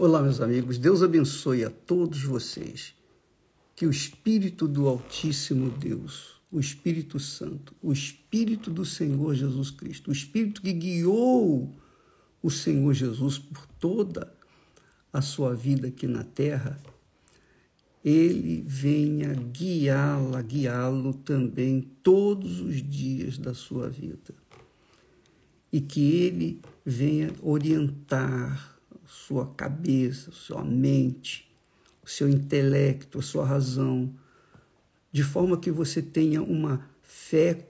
Olá, meus amigos. Deus abençoe a todos vocês. Que o Espírito do Altíssimo Deus, o Espírito Santo, o Espírito do Senhor Jesus Cristo, o Espírito que guiou o Senhor Jesus por toda a sua vida aqui na terra, ele venha guiá-la, guiá-lo também todos os dias da sua vida. E que ele venha orientar sua cabeça, sua mente, o seu intelecto, a sua razão, de forma que você tenha uma fé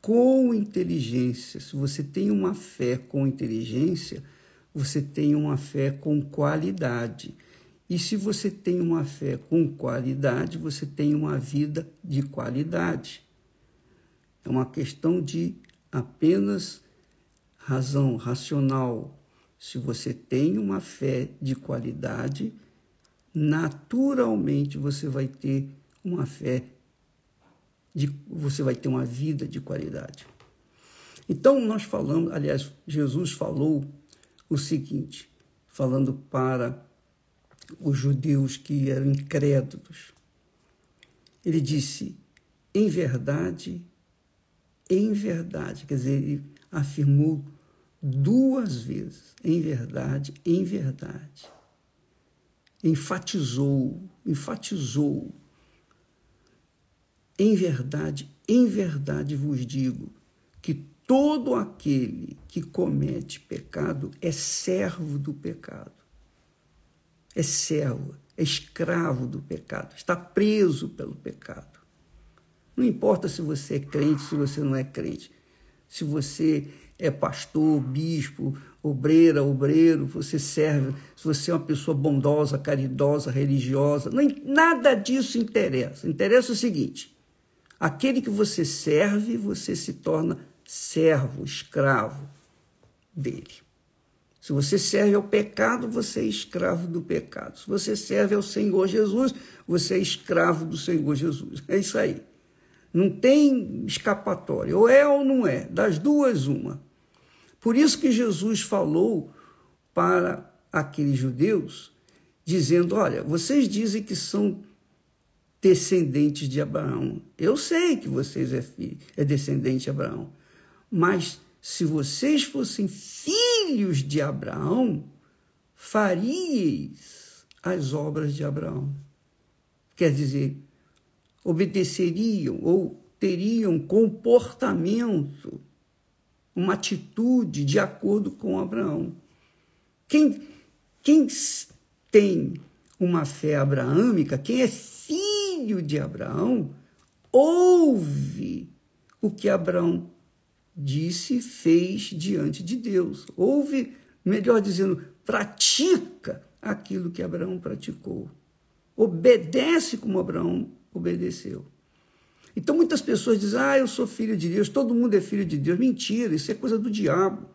com inteligência. Se você tem uma fé com inteligência, você tem uma fé com qualidade. E se você tem uma fé com qualidade, você tem uma vida de qualidade. É uma questão de apenas razão racional, se você tem uma fé de qualidade, naturalmente você vai ter uma fé de você vai ter uma vida de qualidade. Então nós falamos, aliás, Jesus falou o seguinte, falando para os judeus que eram incrédulos. Ele disse: "Em verdade, em verdade", quer dizer, ele afirmou duas vezes, em verdade, em verdade. Enfatizou, enfatizou. Em verdade, em verdade vos digo que todo aquele que comete pecado é servo do pecado. É servo, é escravo do pecado, está preso pelo pecado. Não importa se você é crente, se você não é crente, se você é pastor, bispo, obreira, obreiro, você serve, se você é uma pessoa bondosa, caridosa, religiosa, não, nada disso interessa. Interessa o seguinte: aquele que você serve, você se torna servo, escravo dele. Se você serve ao pecado, você é escravo do pecado. Se você serve ao Senhor Jesus, você é escravo do Senhor Jesus. É isso aí. Não tem escapatória. Ou é ou não é. Das duas, uma. Por isso que Jesus falou para aqueles judeus, dizendo: Olha, vocês dizem que são descendentes de Abraão. Eu sei que vocês é, filho, é descendente de Abraão. Mas se vocês fossem filhos de Abraão, faríeis as obras de Abraão. Quer dizer, obedeceriam ou teriam comportamento, uma atitude de acordo com Abraão. Quem, quem tem uma fé abraâmica, quem é filho de Abraão, ouve o que Abraão disse e fez diante de Deus. Ouve, melhor dizendo, pratica aquilo que Abraão praticou. Obedece como Abraão obedeceu. Então muitas pessoas dizem: ah, eu sou filho de Deus, todo mundo é filho de Deus. Mentira, isso é coisa do diabo.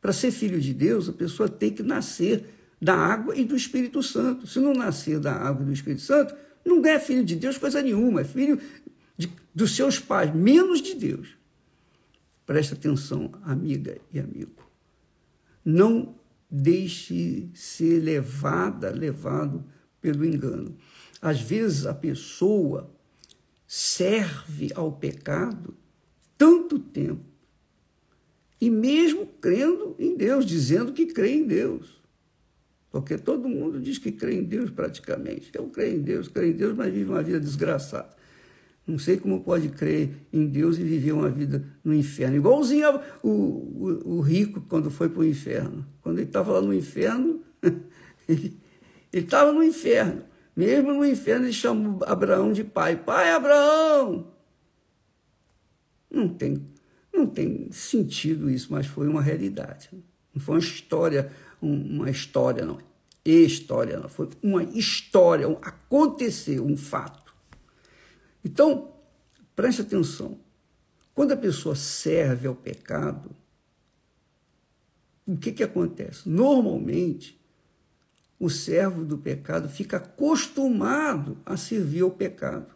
Para ser filho de Deus, a pessoa tem que nascer da água e do Espírito Santo. Se não nascer da água e do Espírito Santo, não é filho de Deus coisa nenhuma, é filho de, dos seus pais, menos de Deus. Presta atenção, amiga e amigo. Não deixe ser levada, levado pelo engano. Às vezes a pessoa serve ao pecado tanto tempo, e mesmo crendo em Deus, dizendo que crê em Deus. Porque todo mundo diz que crê em Deus praticamente. Eu creio em Deus, creio em Deus, mas vive uma vida desgraçada. Não sei como pode crer em Deus e viver uma vida no inferno. Igualzinho o, o, o rico quando foi para o inferno. Quando ele estava lá no inferno, ele estava no inferno. Mesmo no inferno, ele chama Abraão de pai. Pai Abraão! Não tem, não tem sentido isso, mas foi uma realidade. Não foi uma história, uma história, não. História, não. Foi uma história, um, aconteceu, um fato. Então, preste atenção. Quando a pessoa serve ao pecado, o que, que acontece? Normalmente, o servo do pecado fica acostumado a servir ao pecado.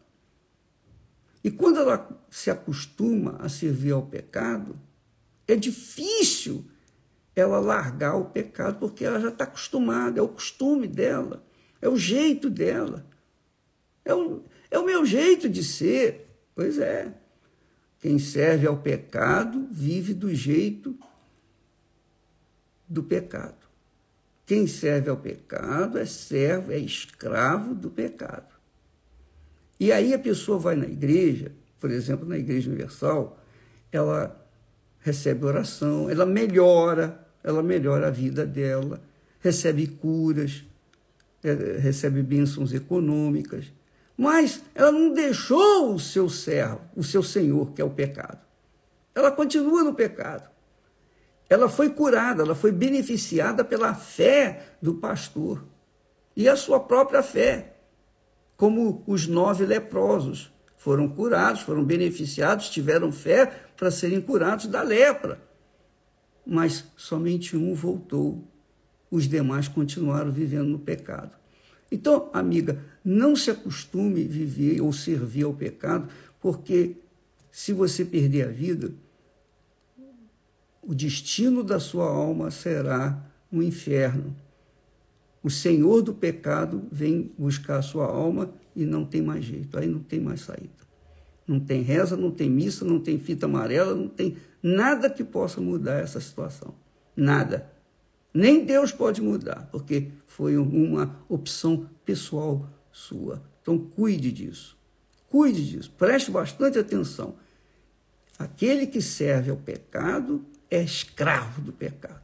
E quando ela se acostuma a servir ao pecado, é difícil ela largar o pecado, porque ela já está acostumada, é o costume dela, é o jeito dela, é o, é o meu jeito de ser. Pois é, quem serve ao pecado vive do jeito do pecado. Quem serve ao pecado é servo, é escravo do pecado. E aí a pessoa vai na igreja, por exemplo, na Igreja Universal, ela recebe oração, ela melhora, ela melhora a vida dela, recebe curas, é, recebe bênçãos econômicas, mas ela não deixou o seu servo, o seu senhor, que é o pecado. Ela continua no pecado. Ela foi curada, ela foi beneficiada pela fé do pastor e a sua própria fé, como os nove leprosos foram curados, foram beneficiados, tiveram fé para serem curados da lepra. Mas somente um voltou, os demais continuaram vivendo no pecado. Então, amiga, não se acostume a viver ou servir ao pecado, porque se você perder a vida, o destino da sua alma será um inferno. O Senhor do pecado vem buscar a sua alma e não tem mais jeito, aí não tem mais saída. Não tem reza, não tem missa, não tem fita amarela, não tem nada que possa mudar essa situação. Nada. Nem Deus pode mudar, porque foi uma opção pessoal sua. Então cuide disso. Cuide disso. Preste bastante atenção. Aquele que serve ao pecado é escravo do pecado.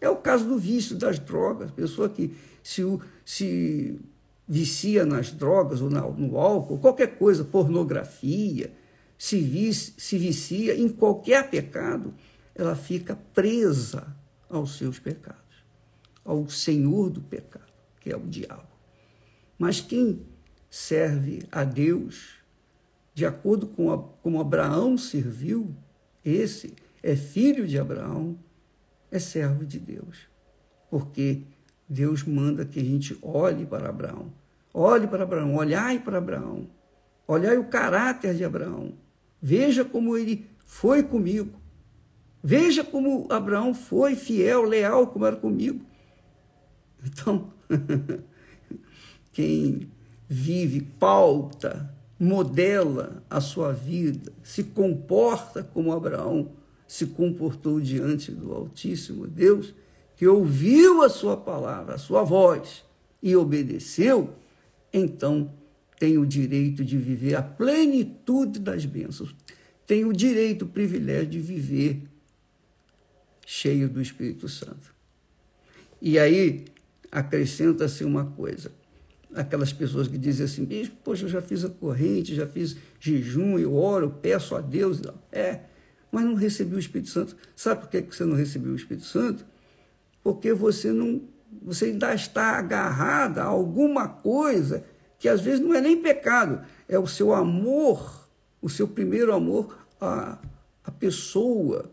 É o caso do vício das drogas. Pessoa que se, se vicia nas drogas ou no álcool, qualquer coisa, pornografia, se, vicia, se vicia em qualquer pecado, ela fica presa aos seus pecados, ao senhor do pecado, que é o diabo. Mas quem serve a Deus, de acordo com a, como Abraão serviu, esse é filho de Abraão, é servo de Deus. Porque Deus manda que a gente olhe para Abraão. Olhe para Abraão, olhai para Abraão. Olhai o caráter de Abraão. Veja como ele foi comigo. Veja como Abraão foi fiel, leal como era comigo. Então, quem vive, pauta, modela a sua vida, se comporta como Abraão se comportou diante do Altíssimo Deus, que ouviu a sua palavra, a sua voz e obedeceu, então tem o direito de viver a plenitude das bênçãos. Tem o direito, o privilégio de viver cheio do Espírito Santo. E aí acrescenta-se uma coisa. Aquelas pessoas que dizem assim, poxa, eu já fiz a corrente, já fiz jejum, eu oro, peço a Deus. É, mas não recebi o Espírito Santo. Sabe por que você não recebeu o Espírito Santo? Porque você não você ainda está agarrada a alguma coisa que às vezes não é nem pecado, é o seu amor, o seu primeiro amor à, à pessoa,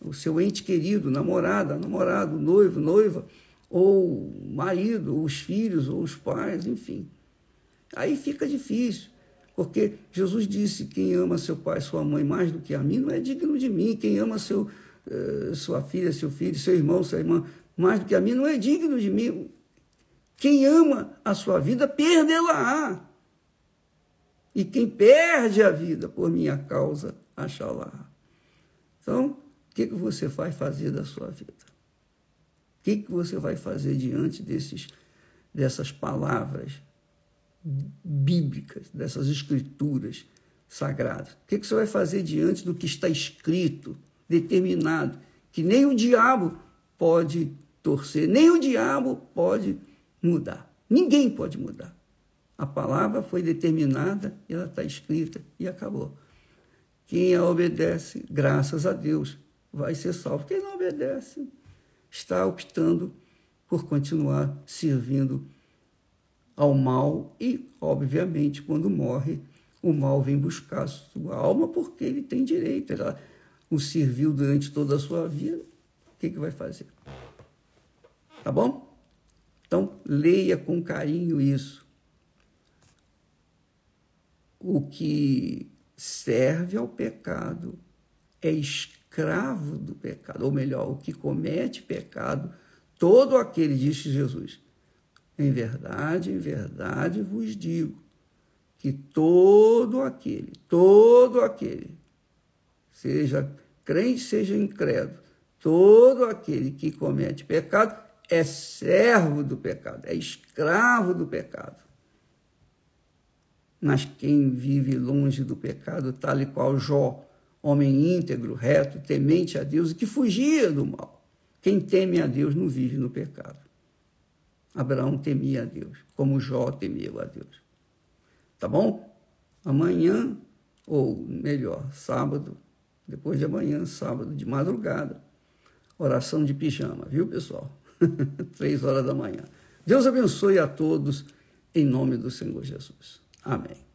o seu ente querido, namorada, namorado, noivo, noiva, ou marido, ou os filhos, ou os pais, enfim. Aí fica difícil, porque Jesus disse: quem ama seu pai sua mãe mais do que a mim não é digno de mim, quem ama seu, uh, sua filha, seu filho, seu irmão, sua irmã mais do que a mim, não é digno de mim. Quem ama a sua vida, perdê-la-á. E quem perde a vida por minha causa, achará. Então, o que, que você vai fazer da sua vida? O que, que você vai fazer diante desses, dessas palavras bíblicas, dessas escrituras sagradas? O que, você vai fazer diante do que está escrito, determinado, que nem o diabo pode torcer, nem o diabo pode mudar. Ninguém pode mudar. A palavra foi determinada, ela está escrita e acabou. Quem a obedece, graças a Deus, vai ser salvo. Quem não obedece, está optando por continuar servindo ao mal e, obviamente, quando morre, o mal vem buscar a sua alma porque ele tem direito. Ela o serviu durante toda a sua vida. O que, que vai fazer? Tá bom? Então, leia com carinho isso. O que serve ao pecado é escravo do pecado, ou melhor, o que comete pecado, todo aquele, disse Jesus. Em verdade, em verdade vos digo que todo aquele, todo aquele, seja crente, seja incrédulo, todo aquele que comete pecado é servo do pecado, é escravo do pecado. Mas quem vive longe do pecado, tal e qual Jó, homem íntegro, reto, temente a Deus e que fugia do mal. Quem teme a Deus não vive no pecado. Abraão temia a Deus, como Jó temia a Deus. Tá bom? Amanhã, ou melhor, sábado, depois de amanhã, sábado, de madrugada, oração de pijama, viu, pessoal? Três horas da manhã. Deus abençoe a todos, em nome do Senhor Jesus. Amém.